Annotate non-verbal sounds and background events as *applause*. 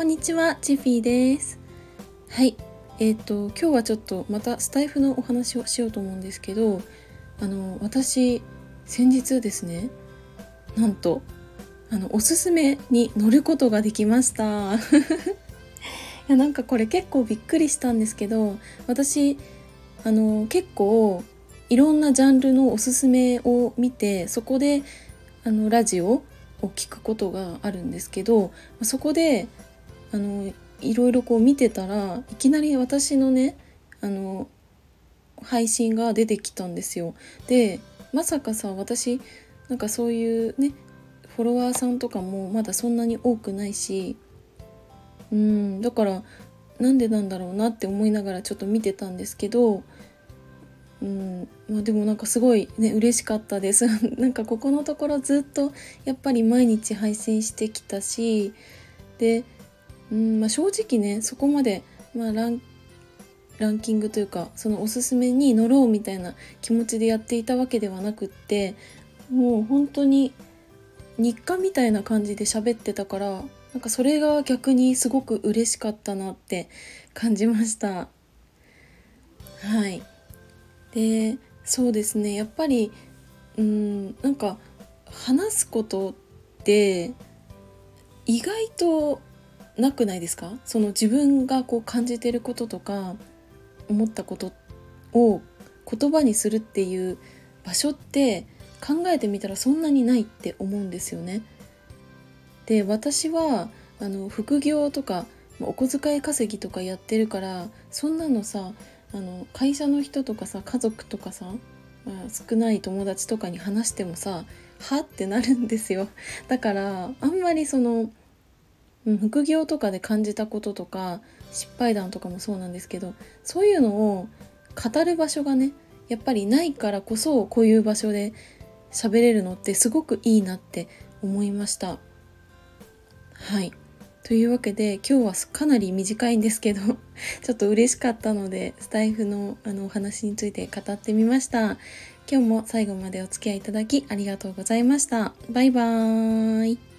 こんにちは、チフィーです。はい、えっ、ー、と今日はちょっとまたスタイフのお話をしようと思うんですけど、あの私先日ですね、なんとあのおすすめに乗ることができました。*laughs* いやなんかこれ結構びっくりしたんですけど、私あの結構いろんなジャンルのおすすめを見てそこであのラジオを聞くことがあるんですけどそこであのいろいろこう見てたらいきなり私のねあの配信が出てきたんですよ。でまさかさ私なんかそういうねフォロワーさんとかもまだそんなに多くないしうんだからなんでなんだろうなって思いながらちょっと見てたんですけどうんまあ、でもなんかすごいね嬉しかったです *laughs* なんかここのところずっとやっぱり毎日配信してきたしでうんまあ、正直ねそこまで、まあ、ランランキングというかそのおすすめに乗ろうみたいな気持ちでやっていたわけではなくってもう本当に日課みたいな感じで喋ってたからなんかそれが逆にすごく嬉しかったなって感じました。はい。でそうですねやっぱりうんなんか話すことって意外となくないですか？その自分がこう感じてることとか思ったことを言葉にするっていう場所って考えてみたらそんなにないって思うんですよね。で私はあの副業とかお小遣い稼ぎとかやってるからそんなのさあの会社の人とかさ家族とかさ、少ない友達とかに話してもさはってなるんですよだからあんまりそのうん、副業とかで感じたこととか失敗談とかもそうなんですけどそういうのを語る場所がねやっぱりないからこそこういう場所で喋れるのってすごくいいなって思いました。はいというわけで今日はかなり短いんですけど *laughs* ちょっと嬉しかったのでスタイフのあのお話について語ってみました。今日も最後までお付き合いいただきありがとうございました。バイバーイ。